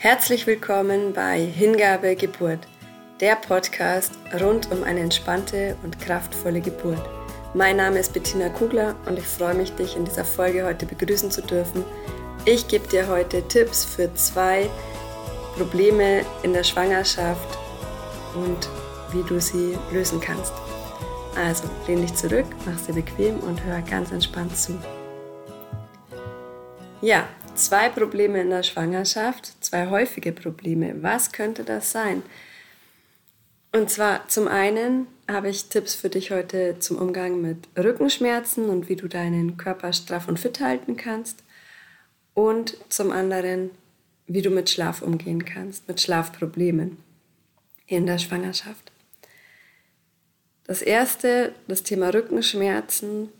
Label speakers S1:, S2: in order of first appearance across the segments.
S1: Herzlich willkommen bei Hingabe Geburt, der Podcast rund um eine entspannte und kraftvolle Geburt. Mein Name ist Bettina Kugler und ich freue mich, dich in dieser Folge heute begrüßen zu dürfen. Ich gebe dir heute Tipps für zwei Probleme in der Schwangerschaft und wie du sie lösen kannst. Also lehn dich zurück, mach sie bequem und hör ganz entspannt zu. Ja, Zwei Probleme in der Schwangerschaft, zwei häufige Probleme. Was könnte das sein? Und zwar zum einen habe ich Tipps für dich heute zum Umgang mit Rückenschmerzen und wie du deinen Körper straff und fit halten kannst. Und zum anderen, wie du mit Schlaf umgehen kannst, mit Schlafproblemen in der Schwangerschaft. Das erste, das Thema Rückenschmerzen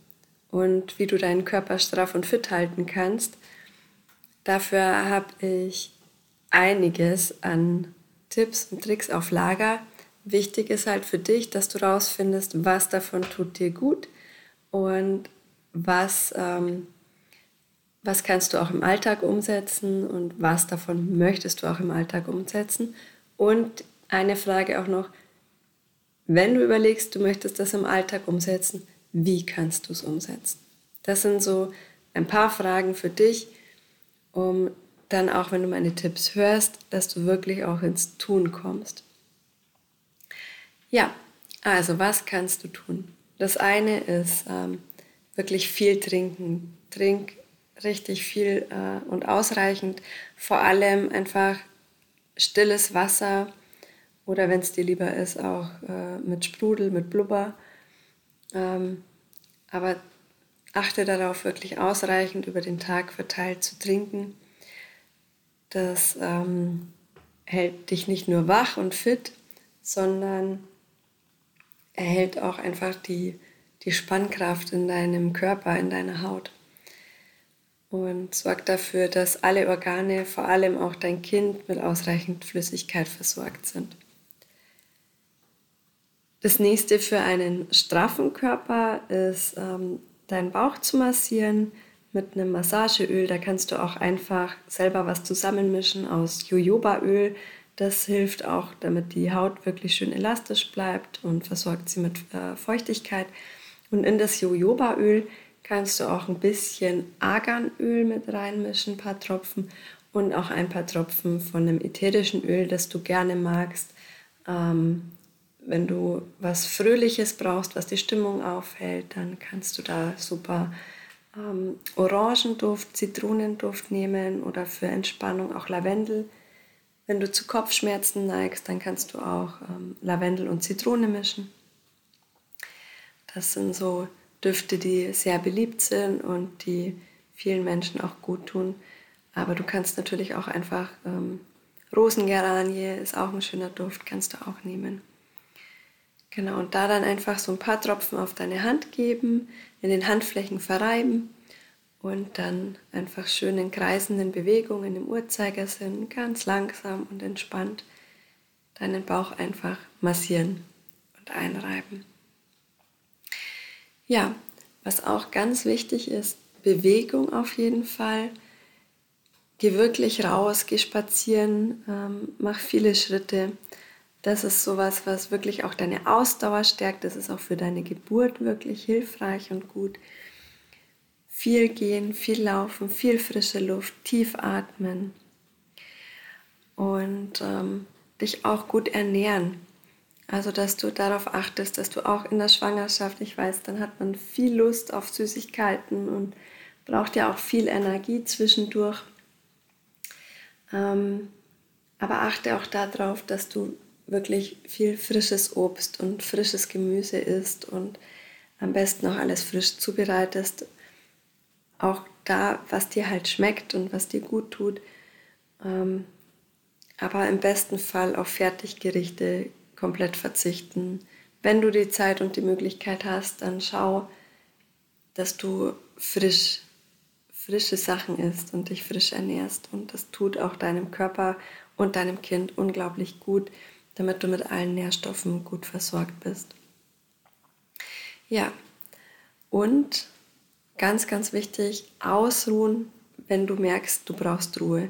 S1: und wie du deinen Körper straff und fit halten kannst, Dafür habe ich einiges an Tipps und Tricks auf Lager. Wichtig ist halt für dich, dass du rausfindest, was davon tut dir gut und was, ähm, was kannst du auch im Alltag umsetzen und was davon möchtest du auch im Alltag umsetzen. Und eine Frage auch noch, wenn du überlegst, du möchtest das im Alltag umsetzen, wie kannst du es umsetzen? Das sind so ein paar Fragen für dich, um dann auch, wenn du meine Tipps hörst, dass du wirklich auch ins Tun kommst. Ja, also was kannst du tun? Das eine ist ähm, wirklich viel trinken. Trink richtig viel äh, und ausreichend. Vor allem einfach stilles Wasser oder wenn es dir lieber ist, auch äh, mit Sprudel, mit Blubber. Ähm, aber achte darauf, wirklich ausreichend über den Tag verteilt zu trinken. Das ähm, hält dich nicht nur wach und fit, sondern erhält auch einfach die, die Spannkraft in deinem Körper, in deiner Haut. Und sorgt dafür, dass alle Organe, vor allem auch dein Kind, mit ausreichend Flüssigkeit versorgt sind. Das nächste für einen straffen Körper ist ähm, deinen Bauch zu massieren mit einem Massageöl. Da kannst du auch einfach selber was zusammenmischen aus Jojobaöl. Das hilft auch, damit die Haut wirklich schön elastisch bleibt und versorgt sie mit äh, Feuchtigkeit. Und in das Jojobaöl kannst du auch ein bisschen Arganöl mit reinmischen, ein paar Tropfen und auch ein paar Tropfen von einem ätherischen Öl, das du gerne magst. Ähm, wenn du was Fröhliches brauchst, was die Stimmung aufhält, dann kannst du da super ähm, Orangenduft, Zitronenduft nehmen oder für Entspannung auch Lavendel. Wenn du zu Kopfschmerzen neigst, dann kannst du auch ähm, Lavendel und Zitrone mischen. Das sind so Düfte, die sehr beliebt sind und die vielen Menschen auch gut tun. Aber du kannst natürlich auch einfach ähm, Rosengeranie ist auch ein schöner Duft, kannst du auch nehmen. Genau, und da dann einfach so ein paar Tropfen auf deine Hand geben, in den Handflächen verreiben und dann einfach schön in kreisenden Bewegungen im Uhrzeigersinn ganz langsam und entspannt deinen Bauch einfach massieren und einreiben. Ja, was auch ganz wichtig ist, Bewegung auf jeden Fall. Geh wirklich raus, geh spazieren, ähm, mach viele Schritte. Das ist sowas, was wirklich auch deine Ausdauer stärkt. Das ist auch für deine Geburt wirklich hilfreich und gut. Viel gehen, viel laufen, viel frische Luft, tief atmen und ähm, dich auch gut ernähren. Also, dass du darauf achtest, dass du auch in der Schwangerschaft, ich weiß, dann hat man viel Lust auf Süßigkeiten und braucht ja auch viel Energie zwischendurch. Ähm, aber achte auch darauf, dass du wirklich viel frisches Obst und frisches Gemüse isst und am besten auch alles frisch zubereitest. Auch da, was dir halt schmeckt und was dir gut tut. Ähm, aber im besten Fall auf Fertiggerichte komplett verzichten. Wenn du die Zeit und die Möglichkeit hast, dann schau, dass du frisch, frische Sachen isst und dich frisch ernährst. Und das tut auch deinem Körper und deinem Kind unglaublich gut damit du mit allen Nährstoffen gut versorgt bist. Ja, und ganz, ganz wichtig, ausruhen, wenn du merkst, du brauchst Ruhe.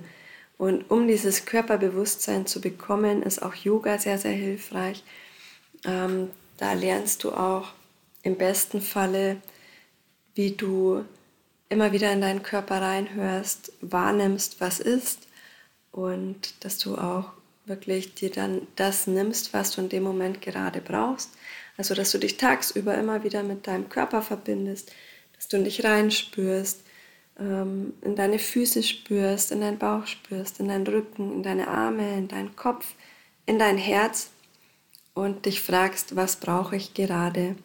S1: Und um dieses Körperbewusstsein zu bekommen, ist auch Yoga sehr, sehr hilfreich. Ähm, da lernst du auch im besten Falle, wie du immer wieder in deinen Körper reinhörst, wahrnimmst, was ist und dass du auch wirklich dir dann das nimmst, was du in dem Moment gerade brauchst. Also, dass du dich tagsüber immer wieder mit deinem Körper verbindest, dass du in dich reinspürst, ähm, in deine Füße spürst, in deinen Bauch spürst, in deinen Rücken, in deine Arme, in deinen Kopf, in dein Herz und dich fragst, was brauche ich gerade?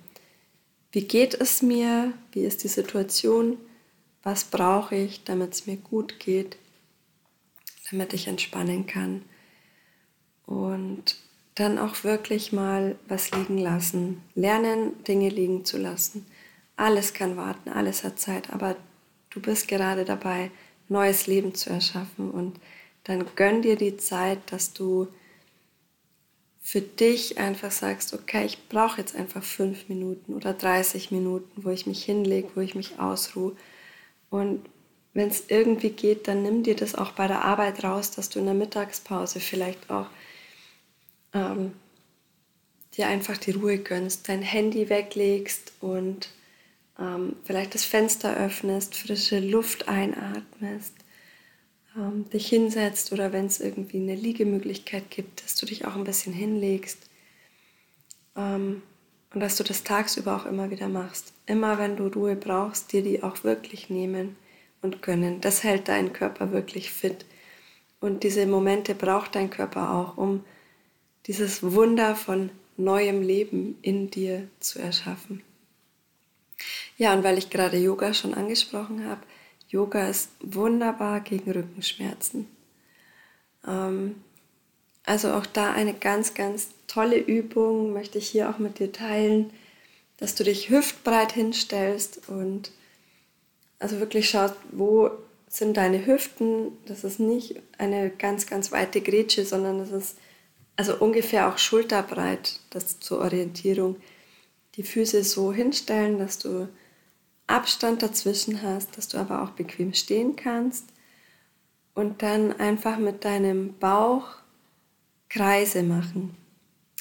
S1: Wie geht es mir? Wie ist die Situation? Was brauche ich, damit es mir gut geht? Damit ich entspannen kann? Und dann auch wirklich mal was liegen lassen. Lernen, Dinge liegen zu lassen. Alles kann warten, alles hat Zeit, aber du bist gerade dabei, neues Leben zu erschaffen. Und dann gönn dir die Zeit, dass du für dich einfach sagst, okay, ich brauche jetzt einfach fünf Minuten oder 30 Minuten, wo ich mich hinlege, wo ich mich ausruhe. Und wenn es irgendwie geht, dann nimm dir das auch bei der Arbeit raus, dass du in der Mittagspause vielleicht auch ähm, dir einfach die Ruhe gönnst, dein Handy weglegst und ähm, vielleicht das Fenster öffnest, frische Luft einatmest, ähm, dich hinsetzt oder wenn es irgendwie eine Liegemöglichkeit gibt, dass du dich auch ein bisschen hinlegst ähm, und dass du das tagsüber auch immer wieder machst. Immer wenn du Ruhe brauchst, dir die auch wirklich nehmen und gönnen. Das hält deinen Körper wirklich fit. Und diese Momente braucht dein Körper auch, um dieses Wunder von neuem Leben in dir zu erschaffen. Ja, und weil ich gerade Yoga schon angesprochen habe, Yoga ist wunderbar gegen Rückenschmerzen. Ähm, also auch da eine ganz, ganz tolle Übung möchte ich hier auch mit dir teilen, dass du dich hüftbreit hinstellst und also wirklich schaust, wo sind deine Hüften. Das ist nicht eine ganz, ganz weite Grätsche, sondern das ist also ungefähr auch schulterbreit, das zur Orientierung. Die Füße so hinstellen, dass du Abstand dazwischen hast, dass du aber auch bequem stehen kannst und dann einfach mit deinem Bauch Kreise machen.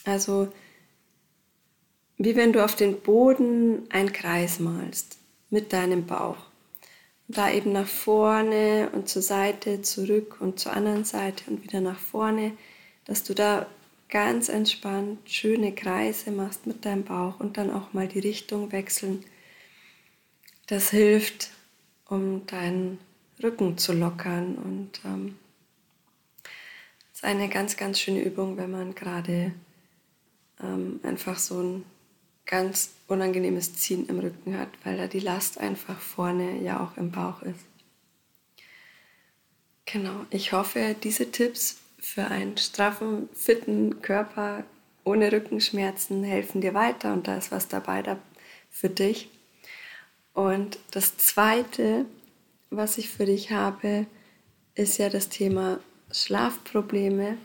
S1: Also wie wenn du auf den Boden einen Kreis malst mit deinem Bauch. da eben nach vorne und zur Seite, zurück und zur anderen Seite und wieder nach vorne dass du da ganz entspannt schöne Kreise machst mit deinem Bauch und dann auch mal die Richtung wechseln. Das hilft, um deinen Rücken zu lockern und ähm, ist eine ganz, ganz schöne Übung, wenn man gerade ähm, einfach so ein ganz unangenehmes Ziehen im Rücken hat, weil da die Last einfach vorne ja auch im Bauch ist. Genau, ich hoffe, diese Tipps für einen straffen, fitten Körper ohne Rückenschmerzen helfen dir weiter und da ist was dabei da für dich. Und das Zweite, was ich für dich habe, ist ja das Thema Schlafprobleme.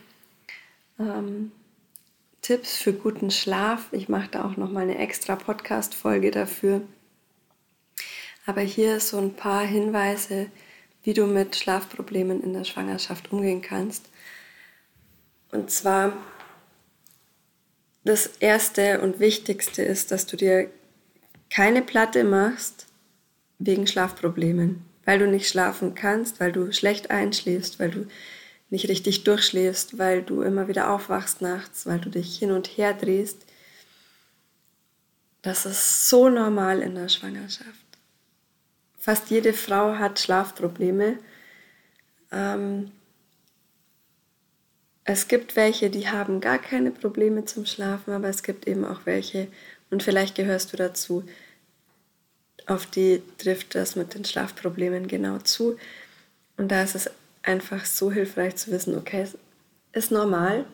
S1: Ähm, Tipps für guten Schlaf. Ich mache da auch noch mal eine extra Podcast-Folge dafür. Aber hier so ein paar Hinweise, wie du mit Schlafproblemen in der Schwangerschaft umgehen kannst. Und zwar das Erste und Wichtigste ist, dass du dir keine Platte machst wegen Schlafproblemen, weil du nicht schlafen kannst, weil du schlecht einschläfst, weil du nicht richtig durchschläfst, weil du immer wieder aufwachst nachts, weil du dich hin und her drehst. Das ist so normal in der Schwangerschaft. Fast jede Frau hat Schlafprobleme. Ähm, es gibt welche, die haben gar keine Probleme zum Schlafen, aber es gibt eben auch welche, und vielleicht gehörst du dazu, auf die trifft das mit den Schlafproblemen genau zu. Und da ist es einfach so hilfreich zu wissen, okay, es ist normal.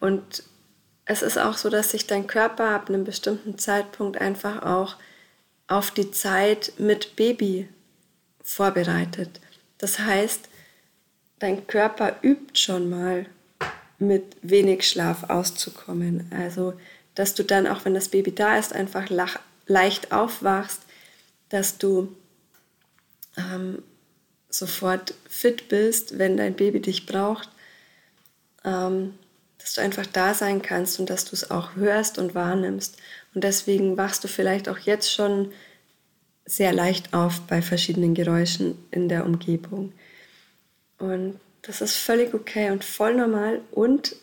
S1: Und es ist auch so, dass sich dein Körper ab einem bestimmten Zeitpunkt einfach auch auf die Zeit mit Baby vorbereitet. Das heißt, dein Körper übt schon mal mit wenig Schlaf auszukommen. Also, dass du dann, auch wenn das Baby da ist, einfach leicht aufwachst, dass du ähm, sofort fit bist, wenn dein Baby dich braucht, ähm, dass du einfach da sein kannst und dass du es auch hörst und wahrnimmst. Und deswegen wachst du vielleicht auch jetzt schon sehr leicht auf bei verschiedenen Geräuschen in der Umgebung. Und das ist völlig okay und voll normal und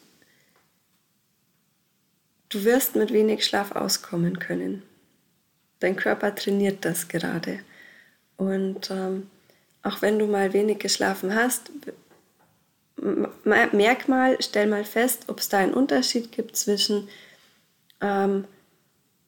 S1: du wirst mit wenig Schlaf auskommen können. Dein Körper trainiert das gerade. Und ähm, auch wenn du mal wenig geschlafen hast, merk mal, stell mal fest, ob es da einen Unterschied gibt zwischen ähm,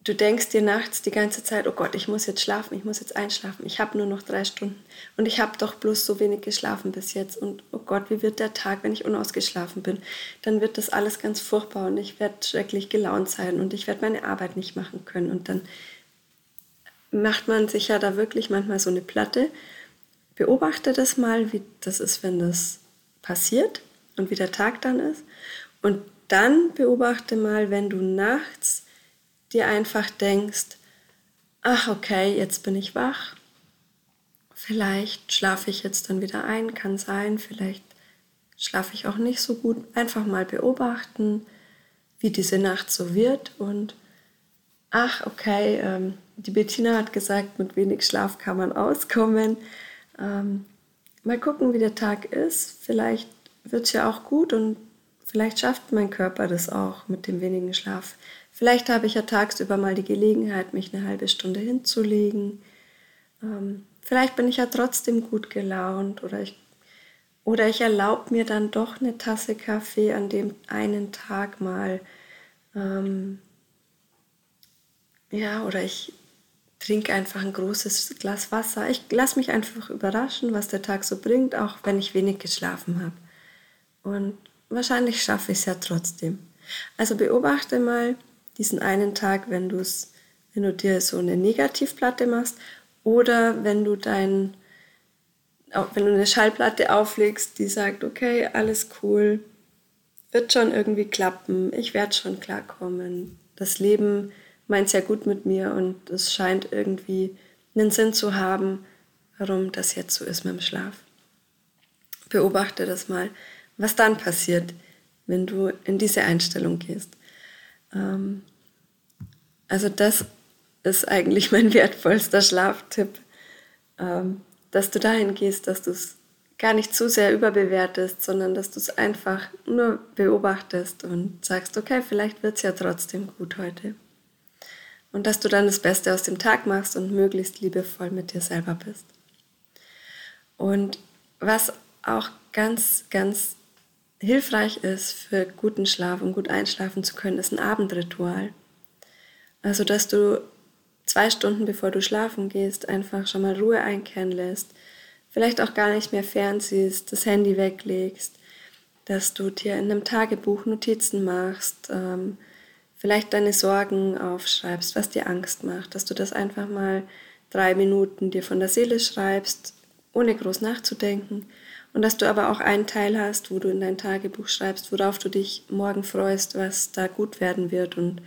S1: du denkst dir nachts die ganze Zeit, oh Gott, ich muss jetzt schlafen, ich muss jetzt einschlafen, ich habe nur noch drei Stunden und ich habe doch bloß so wenig geschlafen bis jetzt und oh Gott, wie wird der Tag, wenn ich unausgeschlafen bin? Dann wird das alles ganz furchtbar und ich werde schrecklich gelaunt sein und ich werde meine Arbeit nicht machen können und dann macht man sich ja da wirklich manchmal so eine Platte. Beobachte das mal, wie das ist, wenn das passiert und wie der Tag dann ist und dann beobachte mal, wenn du nachts dir einfach denkst, ach okay, jetzt bin ich wach, vielleicht schlafe ich jetzt dann wieder ein, kann sein, vielleicht schlafe ich auch nicht so gut. Einfach mal beobachten, wie diese Nacht so wird und ach okay, ähm, die Bettina hat gesagt, mit wenig Schlaf kann man auskommen. Ähm, mal gucken, wie der Tag ist. Vielleicht wird es ja auch gut und vielleicht schafft mein Körper das auch mit dem wenigen Schlaf. Vielleicht habe ich ja tagsüber mal die Gelegenheit, mich eine halbe Stunde hinzulegen. Ähm, vielleicht bin ich ja trotzdem gut gelaunt oder ich, oder ich erlaube mir dann doch eine Tasse Kaffee an dem einen Tag mal. Ähm, ja, oder ich trinke einfach ein großes Glas Wasser. Ich lasse mich einfach überraschen, was der Tag so bringt, auch wenn ich wenig geschlafen habe. Und wahrscheinlich schaffe ich es ja trotzdem. Also beobachte mal, diesen einen Tag, wenn du es, wenn du dir so eine Negativplatte machst oder wenn du dein, wenn du eine Schallplatte auflegst, die sagt, okay, alles cool, wird schon irgendwie klappen, ich werde schon klarkommen. Das Leben meint sehr gut mit mir und es scheint irgendwie einen Sinn zu haben, warum das jetzt so ist mit dem Schlaf. Beobachte das mal, was dann passiert, wenn du in diese Einstellung gehst. Ähm, also das ist eigentlich mein wertvollster Schlaftipp, ähm, dass du dahin gehst, dass du es gar nicht zu sehr überbewertest, sondern dass du es einfach nur beobachtest und sagst, okay, vielleicht wird es ja trotzdem gut heute. Und dass du dann das Beste aus dem Tag machst und möglichst liebevoll mit dir selber bist. Und was auch ganz, ganz hilfreich ist für guten Schlaf und gut einschlafen zu können, ist ein Abendritual. Also, dass du zwei Stunden bevor du schlafen gehst, einfach schon mal Ruhe einkehren lässt, vielleicht auch gar nicht mehr fernsiehst, das Handy weglegst, dass du dir in einem Tagebuch Notizen machst, ähm, vielleicht deine Sorgen aufschreibst, was dir Angst macht, dass du das einfach mal drei Minuten dir von der Seele schreibst, ohne groß nachzudenken und dass du aber auch einen Teil hast, wo du in dein Tagebuch schreibst, worauf du dich morgen freust, was da gut werden wird und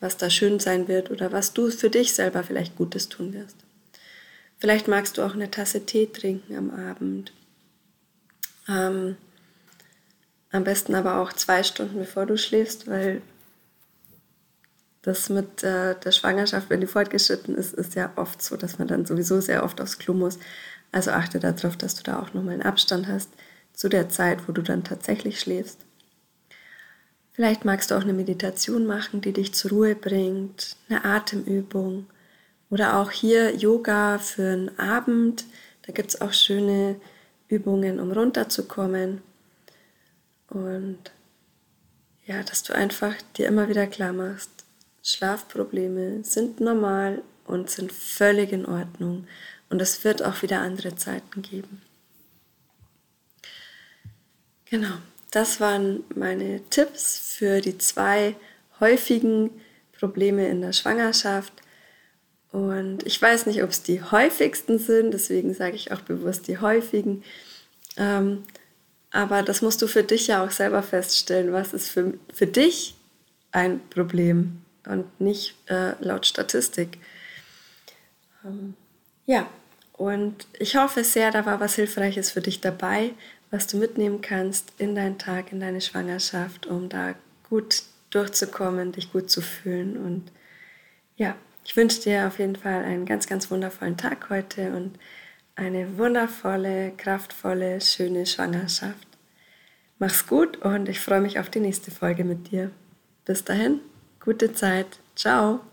S1: was da schön sein wird oder was du für dich selber vielleicht Gutes tun wirst. Vielleicht magst du auch eine Tasse Tee trinken am Abend. Ähm, am besten aber auch zwei Stunden bevor du schläfst, weil das mit äh, der Schwangerschaft, wenn die fortgeschritten ist, ist ja oft so, dass man dann sowieso sehr oft aufs Klo muss. Also achte darauf, dass du da auch nochmal einen Abstand hast zu der Zeit, wo du dann tatsächlich schläfst. Vielleicht magst du auch eine Meditation machen, die dich zur Ruhe bringt, eine Atemübung oder auch hier Yoga für einen Abend. Da gibt es auch schöne Übungen, um runterzukommen. Und ja, dass du einfach dir immer wieder klar machst, Schlafprobleme sind normal und sind völlig in Ordnung. Und es wird auch wieder andere Zeiten geben. Genau, das waren meine Tipps für die zwei häufigen Probleme in der Schwangerschaft. Und ich weiß nicht, ob es die häufigsten sind, deswegen sage ich auch bewusst die häufigen. Ähm, aber das musst du für dich ja auch selber feststellen, was ist für, für dich ein Problem und nicht äh, laut Statistik. Ähm, ja, Und ich hoffe sehr, da war was Hilfreiches für dich dabei, was du mitnehmen kannst in deinen Tag, in deine Schwangerschaft, um da gut durchzukommen, dich gut zu fühlen. Und ja, ich wünsche dir auf jeden Fall einen ganz, ganz wundervollen Tag heute und eine wundervolle, kraftvolle, schöne Schwangerschaft. Mach's gut und ich freue mich auf die nächste Folge mit dir. Bis dahin, gute Zeit. Ciao.